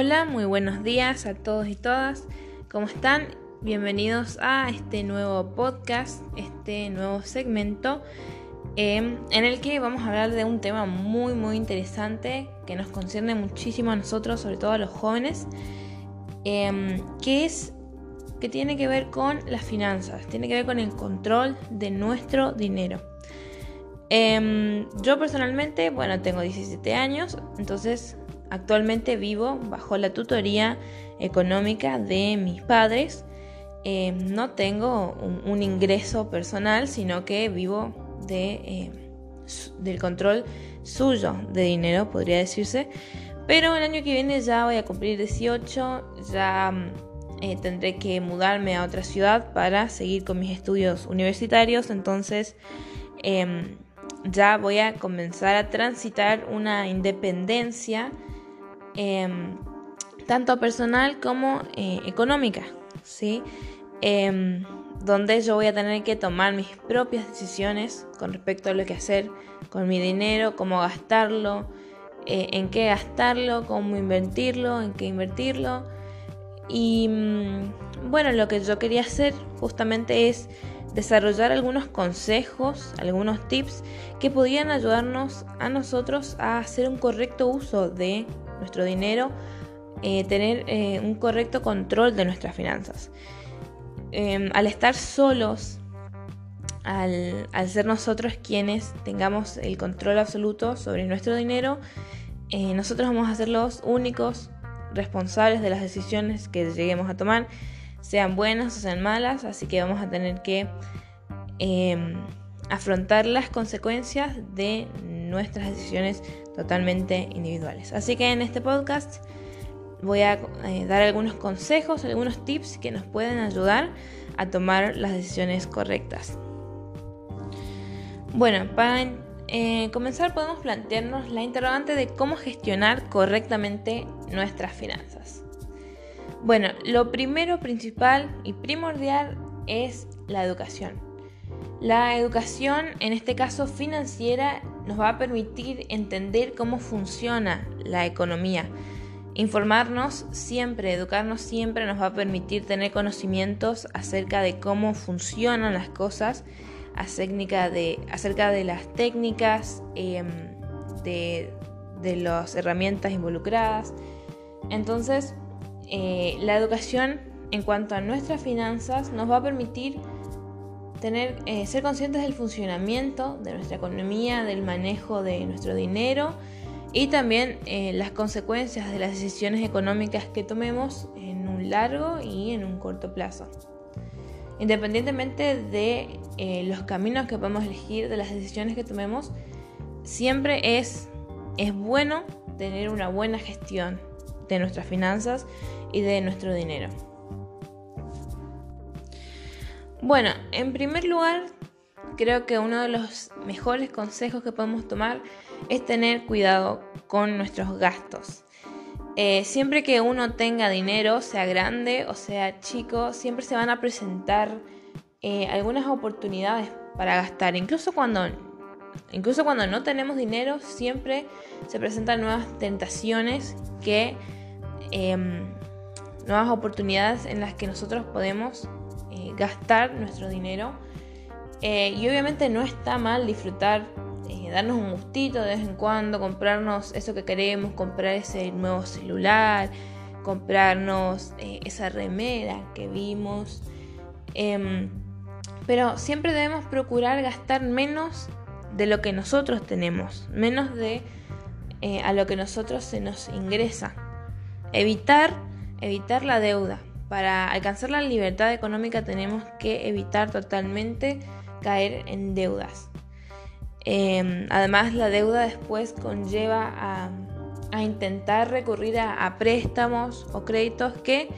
Hola, muy buenos días a todos y todas. ¿Cómo están? Bienvenidos a este nuevo podcast, este nuevo segmento em, en el que vamos a hablar de un tema muy muy interesante que nos concierne muchísimo a nosotros, sobre todo a los jóvenes, em, que es que tiene que ver con las finanzas, tiene que ver con el control de nuestro dinero. Em, yo personalmente, bueno, tengo 17 años, entonces Actualmente vivo bajo la tutoría económica de mis padres. Eh, no tengo un, ingreso personal, sino que vivo eh, del control suyo de dinero, podría decirse. Pero el año que viene ya voy a cumplir 18, ya eh, tendré que mudarme a otra ciudad para seguir con mis estudios universitarios. Entonces em, ya voy a comenzar a transitar una independencia Em, tanto personal como eh, económica, ¿sí? Em, donde yo voy a tener que tomar mis propias decisiones con respecto a lo que hacer con mi dinero, cómo gastarlo, eh, en qué gastarlo, cómo invertirlo, en qué invertirlo. Y mm, bueno, lo que yo quería hacer justamente es desarrollar algunos consejos, algunos tips que podían ayudarnos a nosotros a hacer un correcto uso de nuestro dinero, eh, tener eh, un correcto control de nuestras finanzas. Em, al estar solos, al, ser nosotros quienes tengamos el control absoluto sobre nuestro dinero, eh, nosotros vamos a ser los únicos responsables de las decisiones que lleguemos a tomar, sean buenas o sean malas, así que vamos a tener que em, afrontar las consecuencias de nuestras decisiones totalmente individuales. Así que en este podcast voy a eh, dar algunos consejos, algunos tips que nos pueden ayudar a tomar las decisiones correctas. Bueno, para eh, comenzar podemos plantearnos la interrogante de cómo gestionar correctamente nuestras finanzas. Bueno, lo primero, principal y primordial es la educación. La educación, en este caso financiera, nos va a permitir entender cómo funciona la economía. Informarnos siempre, educarnos siempre nos va a permitir tener conocimientos acerca de cómo funcionan las cosas, acerca de, las técnicas, em, de, las herramientas involucradas. Entonces, eh, la educación en cuanto a nuestras finanzas nos va a permitir tener, eh, ser conscientes del funcionamiento de nuestra economía, del manejo de nuestro dinero y también eh, las consecuencias de las decisiones económicas que tomemos en un largo y en un corto plazo. Independientemente de eh, los caminos que podemos elegir, de las decisiones que tomemos, siempre es, es bueno tener una buena gestión de nuestras finanzas y de nuestro dinero. Bueno, en primer lugar, creo que uno de los mejores consejos que podemos tomar es tener cuidado con nuestros gastos. Eh, siempre que uno tenga dinero, sea grande o sea chico, siempre se van a presentar eh, algunas oportunidades para gastar. Incluso cuando, incluso cuando no tenemos dinero, siempre se presentan nuevas tentaciones que... Em, nuevas oportunidades en las que nosotros podemos gastar nuestro dinero. Eh, y obviamente no está mal disfrutar, eh, darnos un gustito de vez en cuando, comprarnos eso que queremos, comprar ese nuevo celular, comprarnos esa remera que vimos. Em, pero siempre debemos procurar gastar menos de lo que nosotros tenemos, menos de a lo que nosotros se nos ingresa. Evitar, evitar la deuda. Para alcanzar la libertad económica tenemos que evitar totalmente caer en deudas. Em, además, la deuda después conlleva a, intentar recurrir a, préstamos o créditos que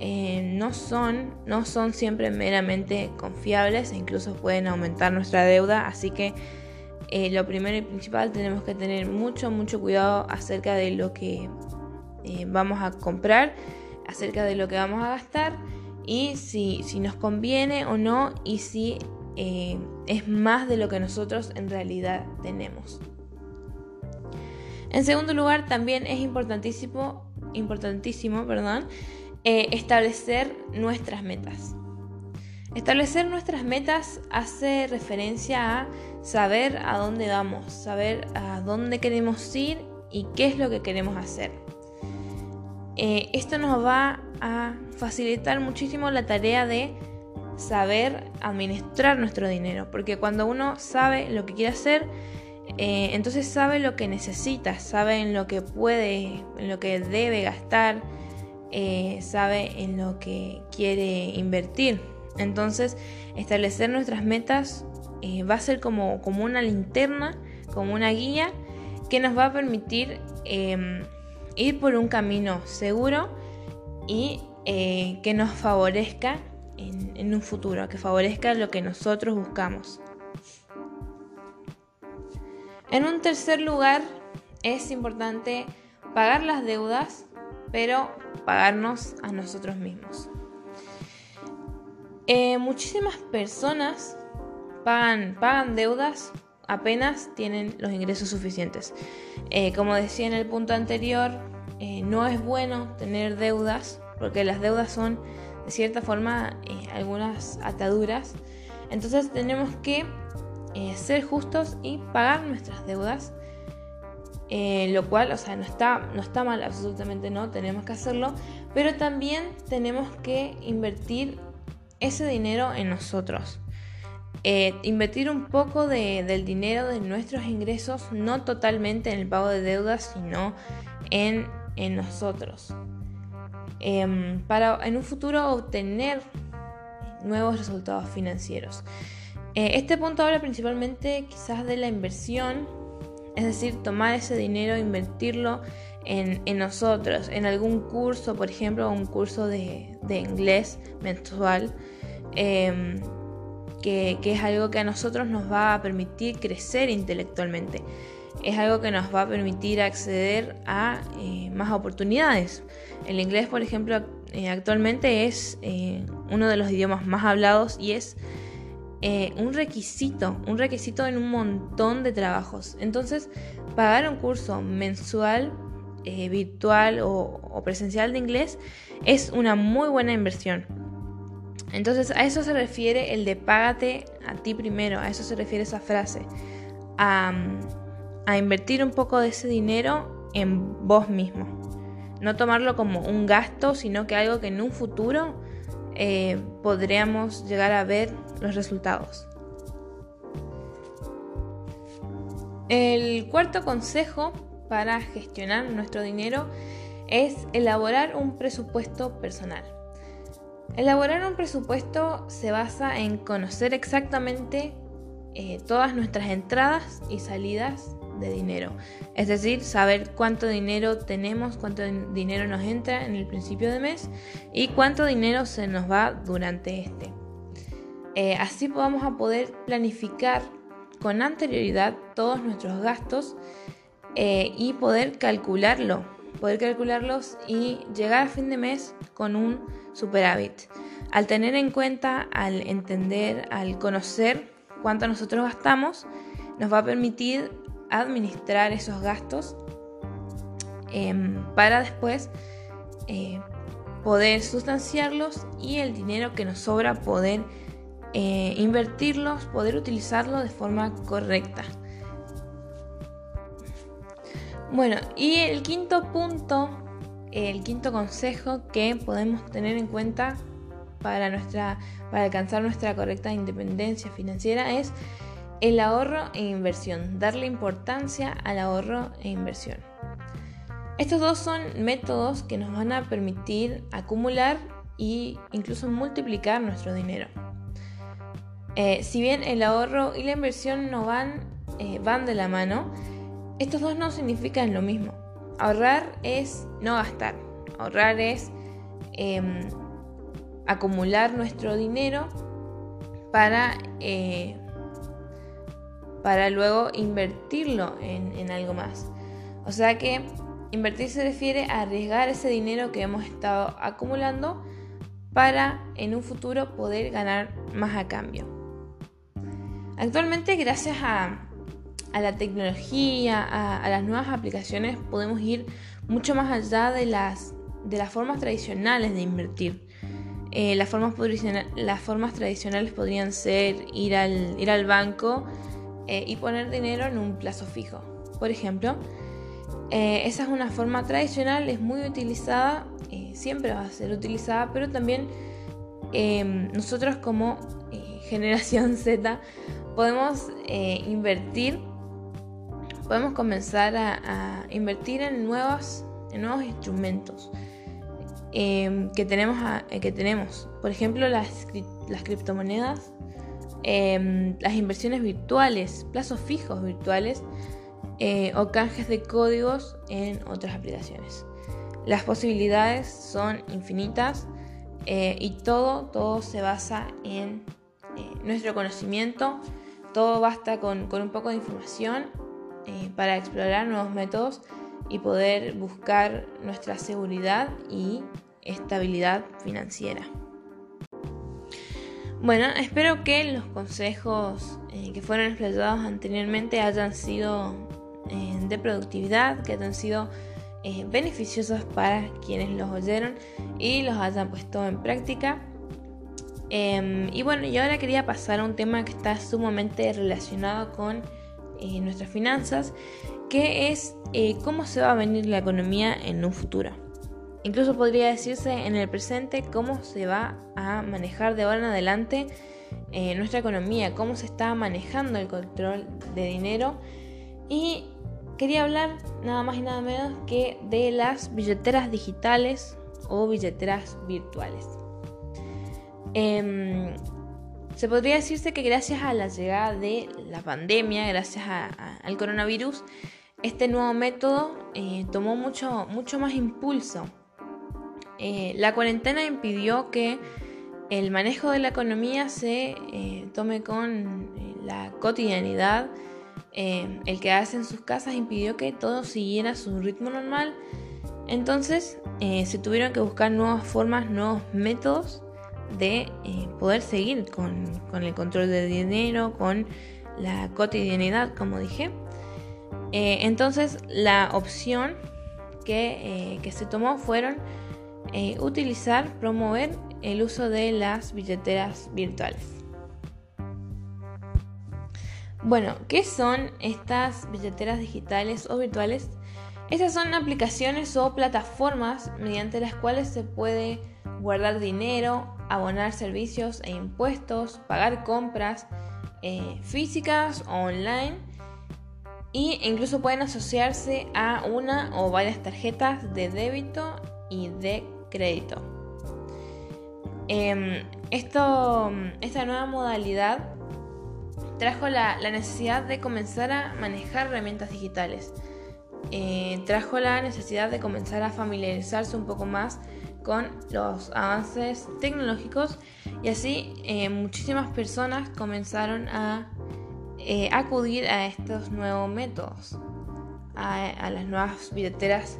eh, no, son, no son siempre meramente confiables e incluso pueden aumentar nuestra deuda. Así que eh, lo primero y principal tenemos que tener mucho, mucho cuidado acerca de lo que eh, vamos a comprar acerca de lo que vamos a gastar y si, nos conviene o no y si eh, es más de lo que nosotros en realidad tenemos. En segundo lugar, también es importantísimo importantísimo, perdón, eh, establecer nuestras metas. Establecer nuestras metas hace referencia a saber a dónde vamos, saber a dónde queremos ir y qué es lo que queremos hacer. Eh, esto nos va a facilitar muchísimo la tarea de saber administrar nuestro dinero, porque cuando uno sabe lo que quiere hacer, eh, entonces sabe lo que necesita, sabe en lo que puede, en lo que debe gastar, eh, sabe en lo que quiere invertir. Entonces, establecer nuestras metas va a ser como, como una linterna, como una guía que nos va a permitir em, ir por un camino seguro y eh, que nos favorezca en, un futuro, que favorezca lo que nosotros buscamos. En un tercer lugar, es importante pagar las deudas, pero pagarnos a nosotros mismos. Eh, muchísimas personas pagan, pagan deudas apenas tienen los ingresos suficientes. Eh, como decía en el punto anterior, eh, no es bueno tener deudas porque las deudas son de cierta forma eh, algunas ataduras. Entonces tenemos que ser justos y pagar nuestras deudas. lo cual, o sea, no está, no está mal, absolutamente no, tenemos que hacerlo, pero también tenemos que invertir ese dinero en nosotros. Eh, invertir un poco del dinero de nuestros ingresos, no totalmente en el pago de deudas, sino en, nosotros. Em, para en un futuro obtener nuevos resultados financieros. Eh, este punto habla principalmente quizás de la inversión, es decir, tomar ese dinero invertirlo en, nosotros, en algún curso, por ejemplo, un curso de, inglés mensual. Em, que, es algo que a nosotros nos va a permitir crecer intelectualmente. Es algo que nos va a permitir acceder a eh, más oportunidades. El inglés, por ejemplo, eh, actualmente es eh, uno de los idiomas más hablados y es un requisito, un requisito en un montón de trabajos. Entonces, pagar un curso mensual, virtual o presencial de inglés es una muy buena inversión. Entonces a eso se refiere el de págate a ti primero, a eso se refiere esa frase. A, invertir un poco de ese dinero en vos mismo. No tomarlo como un gasto, sino que algo que en un futuro eh, podríamos llegar a ver los resultados. El cuarto consejo para gestionar nuestro dinero es elaborar un presupuesto personal. Elaborar un presupuesto se basa en conocer exactamente eh, todas nuestras entradas y salidas de dinero. Es decir, saber cuánto dinero tenemos, cuánto dinero nos entra en el principio de mes y cuánto dinero se nos va durante este. Eh, así vamos a poder planificar con anterioridad todos nuestros gastos eh, y poder calcularlo, poder calcularlos y llegar a fin de mes con un superávit. Al tener en cuenta, al entender, al conocer cuánto nosotros gastamos, nos va a permitir administrar esos gastos em, para después eh, poder sustanciarlos y el dinero que nos sobra poder eh, invertirlos, poder utilizarlo de forma correcta. Bueno, y el quinto punto el quinto consejo que podemos tener en cuenta para, nuestra, para alcanzar nuestra correcta independencia financiera es el ahorro e inversión, darle importancia al ahorro e inversión. Estos dos son métodos que nos van a permitir acumular e incluso multiplicar nuestro dinero. Eh, si bien el ahorro y la inversión no van, eh, van de la mano, estos dos no significan lo mismo. Ahorrar es no gastar. Ahorrar es em, acumular nuestro dinero para, eh, para luego invertirlo en, en algo más. O sea que invertir se refiere a arriesgar ese dinero que hemos estado acumulando para en un futuro poder ganar más a cambio. Actualmente, gracias a, a la tecnología, a, las nuevas aplicaciones, podemos ir mucho más allá de las, de las formas tradicionales de invertir. Eh, las, formas tradicionales podrían ser ir al, ir al banco eh, y poner dinero en un plazo fijo. Por ejemplo, eh, esa es una forma tradicional, es muy utilizada, siempre va a ser utilizada, pero también em, nosotros como generación Z podemos invertir, podemos comenzar a, invertir en nuevos, en nuevos instrumentos. Em, que, tenemos eh, que tenemos. Por ejemplo, las, las criptomonedas, em, las inversiones virtuales, plazos fijos virtuales eh, o canjes de códigos en otras aplicaciones. Las posibilidades son infinitas eh, y todo, todo se basa en nuestro conocimiento. Todo basta con, con un poco de información para explorar nuevos métodos y poder buscar nuestra seguridad y estabilidad financiera. Bueno, espero que los consejos eh, que fueron expresados anteriormente hayan sido eh, de productividad, que hayan sido eh, beneficiosos para quienes los oyeron y los hayan puesto en práctica. Em, y bueno, y ahora quería pasar a un tema que está sumamente relacionado con nuestras finanzas, que es cómo se va a venir la economía en un futuro. Incluso podría decirse en el presente cómo se va a manejar de ahora en adelante eh, nuestra economía, cómo se está manejando el control de dinero. Y quería hablar nada más y nada menos que de las billeteras digitales o billeteras virtuales. Em, se podría decirse que gracias a la llegada de la pandemia, gracias al coronavirus, este nuevo método eh, tomó mucho, mucho más impulso eh, la cuarentena impidió que el manejo de la economía se eh, tome con la cotidianidad. el quedarse en sus casas impidió que todo siguiera su ritmo normal. Entonces se tuvieron que buscar nuevas formas, nuevos métodos de poder seguir con, el control del dinero, con la cotidianidad, como dije. entonces la opción que se tomó fueron eh, utilizar, promover el uso de las billeteras virtuales. Bueno, ¿qué son estas billeteras digitales o virtuales? Estas son aplicaciones o plataformas mediante las cuales se puede guardar dinero, abonar servicios e impuestos, pagar compras eh, físicas o online e incluso pueden asociarse a una o varias tarjetas de débito y de crédito. Em, esta nueva modalidad trajo la, necesidad de comenzar a manejar herramientas digitales. Eh, trajo la necesidad de comenzar a familiarizarse un poco más con los avances tecnológicos y así eh, muchísimas personas comenzaron a eh, acudir a estos nuevos métodos, a, las nuevas billeteras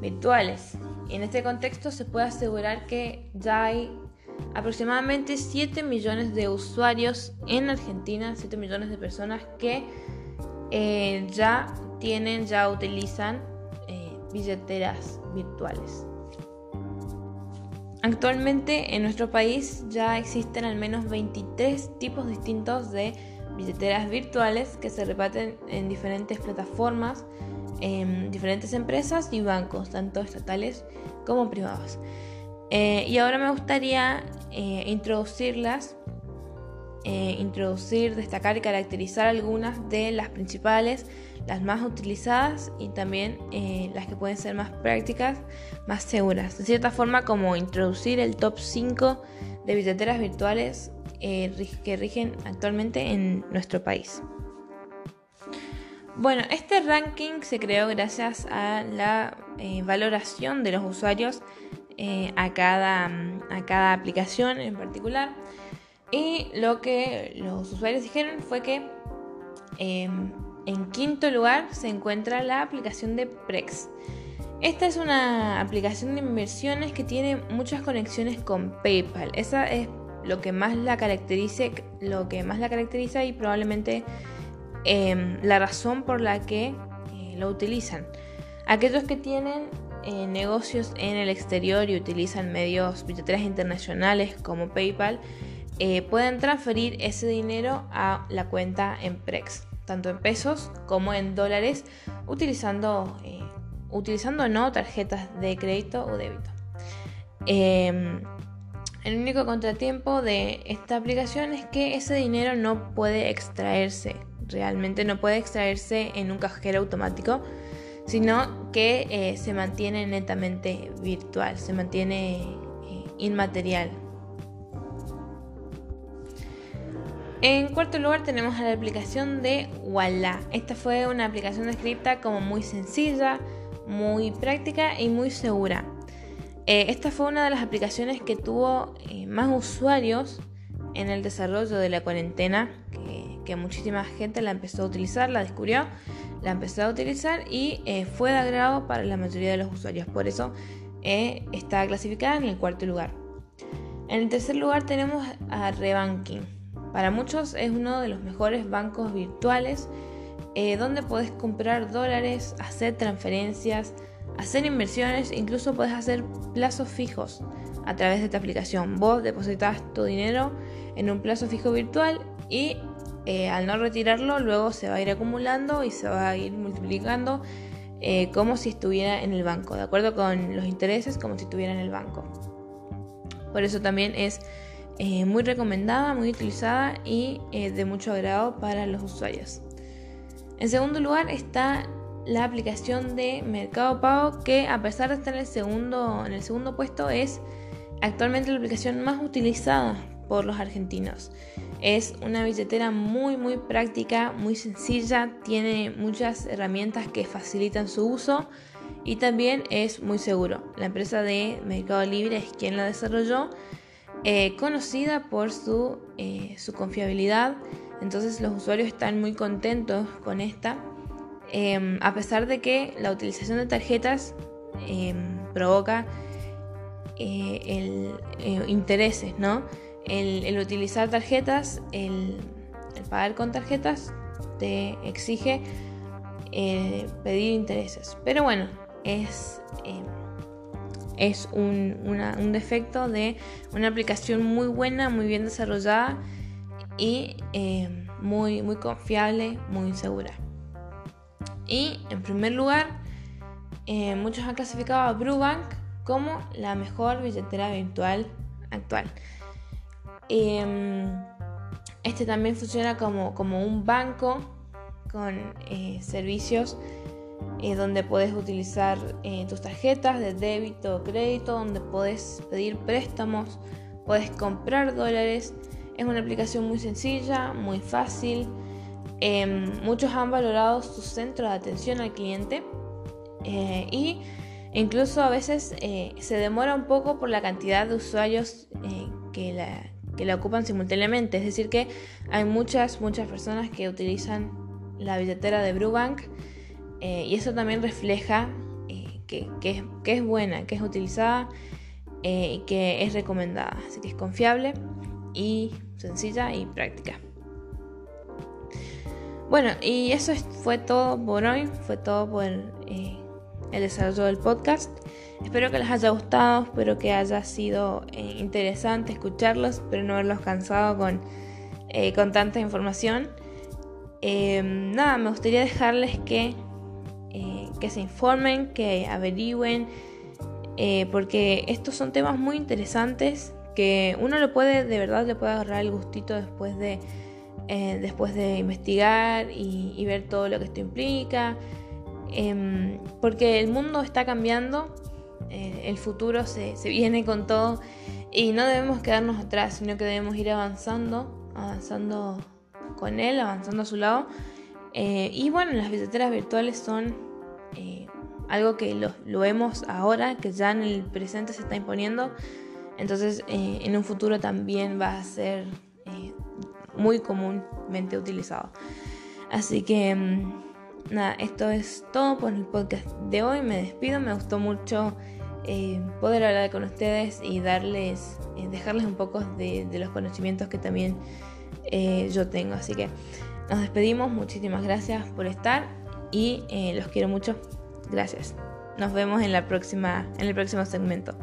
virtuales. En este contexto se puede asegurar que ya hay aproximadamente 7 millones de usuarios en Argentina, 7 millones de personas que eh, ya tienen, ya utilizan billeteras virtuales. Actualmente en nuestro país ya existen al menos 23 tipos distintos de billeteras virtuales que se reparten en diferentes plataformas en diferentes empresas y bancos, tanto estatales como privados. Eh, y ahora me gustaría eh, introducirlas, eh, introducir, destacar y caracterizar algunas de las principales, las más utilizadas y también las que pueden ser más prácticas, más seguras. De cierta forma, como introducir el top 5 de billeteras virtuales que rigen actualmente en nuestro país. Bueno, este ranking se creó gracias a la eh, valoración de los usuarios eh, a, cada, a cada aplicación en particular. Y lo que los usuarios dijeron fue que em, en quinto lugar se encuentra la aplicación de Prex. Esta es una aplicación de inversiones que tiene muchas conexiones con PayPal. Esa es lo que más la caracteriza, lo que más la caracteriza y probablemente Em, la razón por la que eh, lo utilizan. Aquellos que tienen eh, negocios en el exterior y utilizan medios billeteras internacionales como PayPal, eh, pueden transferir ese dinero a la cuenta en Prex, tanto en pesos como en dólares, utilizando, utilizando no tarjetas de crédito o débito. Em, el único contratiempo de esta aplicación es que ese dinero no puede extraerse, realmente no puede extraerse en un cajero automático, sino que eh, se mantiene netamente virtual, se mantiene eh, inmaterial. En cuarto lugar tenemos a la aplicación de Walla. Esta fue una aplicación descrita como muy sencilla, muy práctica y muy segura. Eh, esta fue una de las aplicaciones que tuvo eh, más usuarios en el desarrollo de la cuarentena, que, muchísima gente la empezó a utilizar, la descubrió, la empezó a utilizar y eh, fue de agrado para la mayoría de los usuarios. Por eso está clasificada en el cuarto lugar. En el tercer lugar tenemos a Rebanking. Para muchos es uno de los mejores bancos virtuales donde puedes comprar dólares, hacer transferencias, hacer inversiones, incluso puedes hacer plazos fijos a través de esta aplicación. Vos depositas tu dinero en un plazo fijo virtual y eh, al no retirarlo luego se va a ir acumulando y se va a ir multiplicando eh, como si estuviera en el banco, de acuerdo con los intereses como si estuviera en el banco. Por eso también es eh, muy recomendada, muy utilizada y de mucho agrado para los usuarios. En segundo lugar está la aplicación de Mercado Pago que a pesar de estar en el segundo, en el segundo puesto es actualmente la aplicación más utilizada por los argentinos. Es una billetera muy muy práctica, muy sencilla, tiene muchas herramientas que facilitan su uso y también es muy seguro. La empresa de Mercado Libre es quien la desarrolló, eh, conocida por su, eh, su confiabilidad, entonces los usuarios están muy contentos con esta. Em, a pesar de que la utilización de tarjetas em, provoca eh, intereses, ¿no? El, utilizar tarjetas, el, pagar con tarjetas te exige pedir intereses. Pero bueno, es, em, es un, un defecto de una aplicación muy buena, muy bien desarrollada y muy, muy confiable, muy segura. Y en primer lugar, eh, muchos han clasificado a Brubank como la mejor billetera virtual actual. Em, este también funciona como, como un banco con eh, servicios eh, donde puedes utilizar tus tarjetas de débito o crédito, donde puedes pedir préstamos, puedes comprar dólares. Es una aplicación muy sencilla, muy fácil. Em, muchos han valorado su centro de atención al cliente eh, y incluso a veces eh, se demora un poco por la cantidad de usuarios eh, que, la, que la ocupan simultáneamente. Es decir, que hay muchas, muchas personas que utilizan la billetera de Brubank y eso también refleja que, que, es, buena, que es utilizada y que es recomendada. Así que es confiable y sencilla y práctica. Bueno, y eso fue todo por hoy, fue todo por eh, el desarrollo del podcast. Espero que les haya gustado, espero que haya sido eh, interesante escucharlos, pero no haberlos cansado con, eh, con tanta información. nada, me gustaría dejarles que, que se informen, que averigüen, porque estos son temas muy interesantes que uno lo puede, de verdad, le puede agarrar el gustito después de eh, después de investigar y, ver todo lo que esto implica, em, porque el mundo está cambiando, eh, el futuro se, viene con todo y no debemos quedarnos atrás, sino que debemos ir avanzando, avanzando con él, avanzando a su lado. Eh, y bueno, las billeteras virtuales son algo que lo, vemos ahora, que ya en el presente se está imponiendo. Entonces, en un futuro también va a ser muy comúnmente utilizado. Así que mm, nada, esto es todo por el podcast de hoy. Me despido, me gustó mucho eh, poder hablar con ustedes y darles, eh, dejarles un poco de, los conocimientos que también eh, yo tengo. Así que nos despedimos, muchísimas gracias por estar y los quiero mucho. Gracias. nos vemos en la próxima en el próximo segmento.